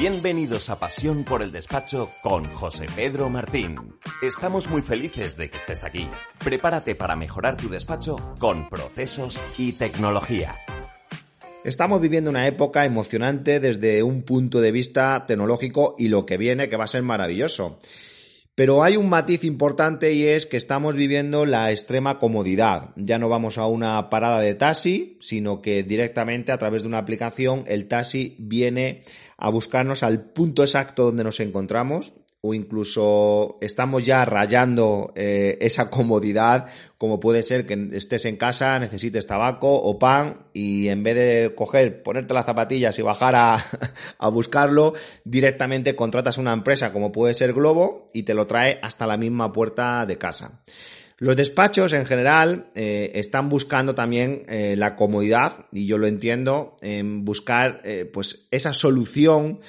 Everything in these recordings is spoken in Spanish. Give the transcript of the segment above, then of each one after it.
Bienvenidos a Pasión por el Despacho con José Pedro Martín. Estamos muy felices de que estés aquí. Prepárate para mejorar tu despacho con procesos y tecnología. Estamos viviendo una época emocionante desde un punto de vista tecnológico y lo que viene que va a ser maravilloso. Pero hay un matiz importante y es que estamos viviendo la extrema comodidad. Ya no vamos a una parada de taxi, sino que directamente a través de una aplicación el taxi viene a buscarnos al punto exacto donde nos encontramos o incluso estamos ya rayando eh, esa comodidad, como puede ser que estés en casa, necesites tabaco o pan y en vez de coger, ponerte las zapatillas y bajar a, a buscarlo, directamente contratas una empresa como puede ser Globo y te lo trae hasta la misma puerta de casa. Los despachos en general eh, están buscando también eh, la comodidad, y yo lo entiendo, en buscar pues esa solución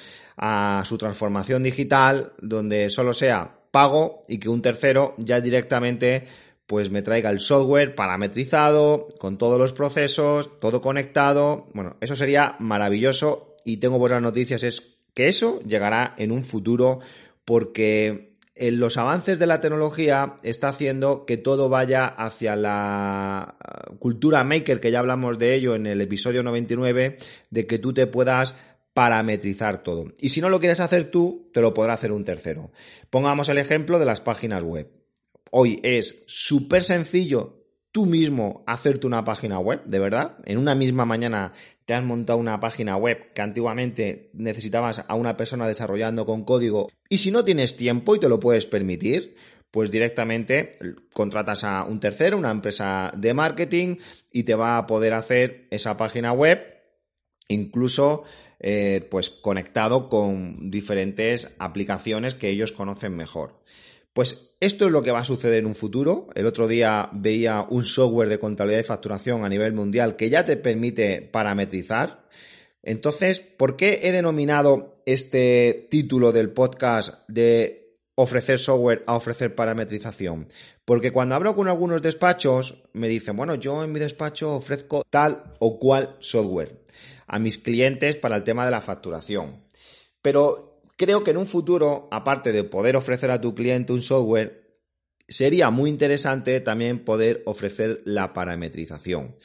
a su transformación digital donde solo sea pago y que un tercero ya directamente pues me traiga el software parametrizado, con todos los procesos, todo conectado. Bueno, eso sería maravilloso y tengo buenas noticias, es que eso llegará en un futuro porque los avances de la tecnología está haciendo que todo vaya hacia la uh, cultura maker, que ya hablamos de ello en el episodio 99, de que tú te puedas parametrizar todo. Y si no lo quieres hacer tú, te lo podrá hacer un tercero. Pongamos el ejemplo de las páginas web. Hoy es súper sencillo tú mismo hacerte una página web, de verdad. En una misma mañana te has montado una página web que antiguamente necesitabas a una persona desarrollando con código. Y si no tienes tiempo y te lo puedes permitir, pues directamente contratas a un tercero, una empresa de marketing, y te va a poder hacer esa página web, incluso eh, pues conectado con diferentes aplicaciones que ellos conocen mejor. Pues esto es lo que va a suceder en un futuro. El otro día veía un software de contabilidad y facturación a nivel mundial que ya te permite parametrizar. Entonces, ¿por qué he denominado este título del podcast de ofrecer software a ofrecer parametrización? Porque cuando hablo con algunos despachos, me dicen, bueno, yo en mi despacho ofrezco tal o cual software a mis clientes para el tema de la facturación. Pero creo que en un futuro, aparte de poder ofrecer a tu cliente un software, sería muy interesante también poder ofrecer la parametrización.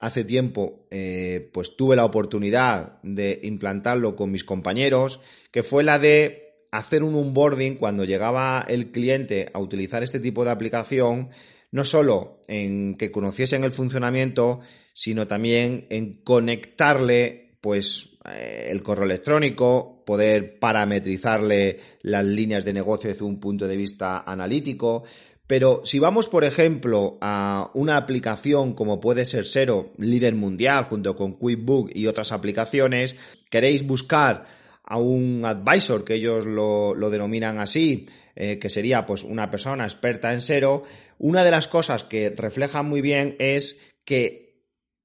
Hace tiempo, eh, pues tuve la oportunidad de implantarlo con mis compañeros, que fue la de hacer un onboarding cuando llegaba el cliente a utilizar este tipo de aplicación, no solo en que conociesen el funcionamiento, sino también en conectarle pues eh, el correo electrónico, poder parametrizarle las líneas de negocio desde un punto de vista analítico. Pero si vamos, por ejemplo, a una aplicación como puede ser Sero, líder mundial, junto con QuickBook y otras aplicaciones, queréis buscar a un advisor, que ellos lo, denominan así, eh, que sería pues una persona experta en Sero, una de las cosas que refleja muy bien es que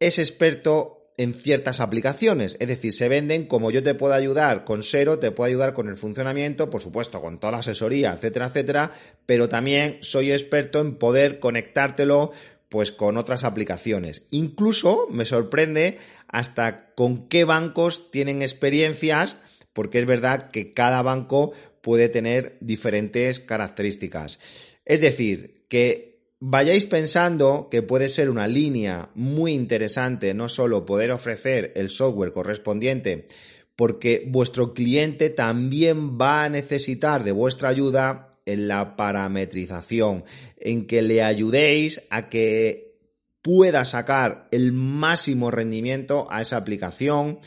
es experto en ciertas aplicaciones. Es decir, se venden como yo te puedo ayudar con Sero, te puedo ayudar con el funcionamiento, por supuesto, con toda la asesoría, etcétera, etcétera, pero también soy experto en poder conectártelo pues con otras aplicaciones. Incluso me sorprende hasta con qué bancos tienen experiencias, porque es verdad que cada banco puede tener diferentes características. Es decir, que vayáis pensando que puede ser una línea muy interesante no solo poder ofrecer el software correspondiente, porque vuestro cliente también va a necesitar de vuestra ayuda en la parametrización, en que le ayudéis a que pueda sacar el máximo rendimiento a esa aplicación,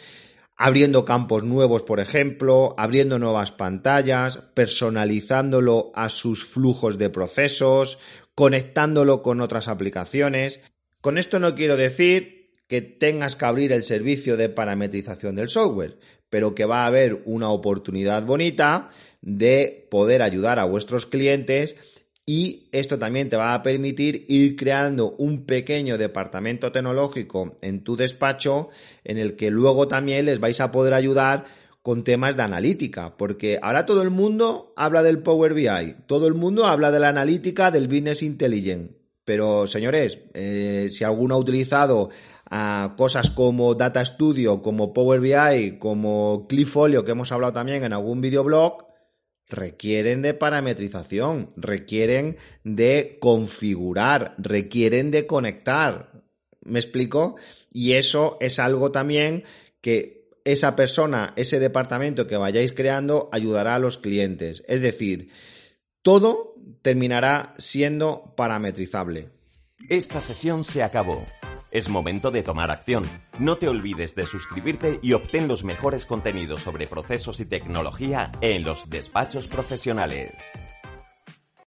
abriendo campos nuevos, por ejemplo, abriendo nuevas pantallas, personalizándolo a sus flujos de procesos, conectándolo con otras aplicaciones. Con esto no quiero decir que tengas que abrir el servicio de parametrización del software, pero que va a haber una oportunidad bonita de poder ayudar a vuestros clientes y esto también te va a permitir ir creando un pequeño departamento tecnológico en tu despacho en el que luego también les vais a poder ayudar con temas de analítica, porque ahora todo el mundo habla del Power BI, todo el mundo habla de la analítica del Business Intelligence, pero señores, eh, si alguno ha utilizado a cosas como Data Studio, como Power BI, como Clipfolio, que hemos hablado también en algún videoblog, requieren de parametrización, requieren de configurar, requieren de conectar. ¿Me explico? Y eso es algo también que esa persona, ese departamento que vayáis creando ayudará a los clientes. Es decir, todo terminará siendo parametrizable. Esta sesión se acabó. Es momento de tomar acción. No te olvides de suscribirte y obtén los mejores contenidos sobre procesos y tecnología en los despachos profesionales.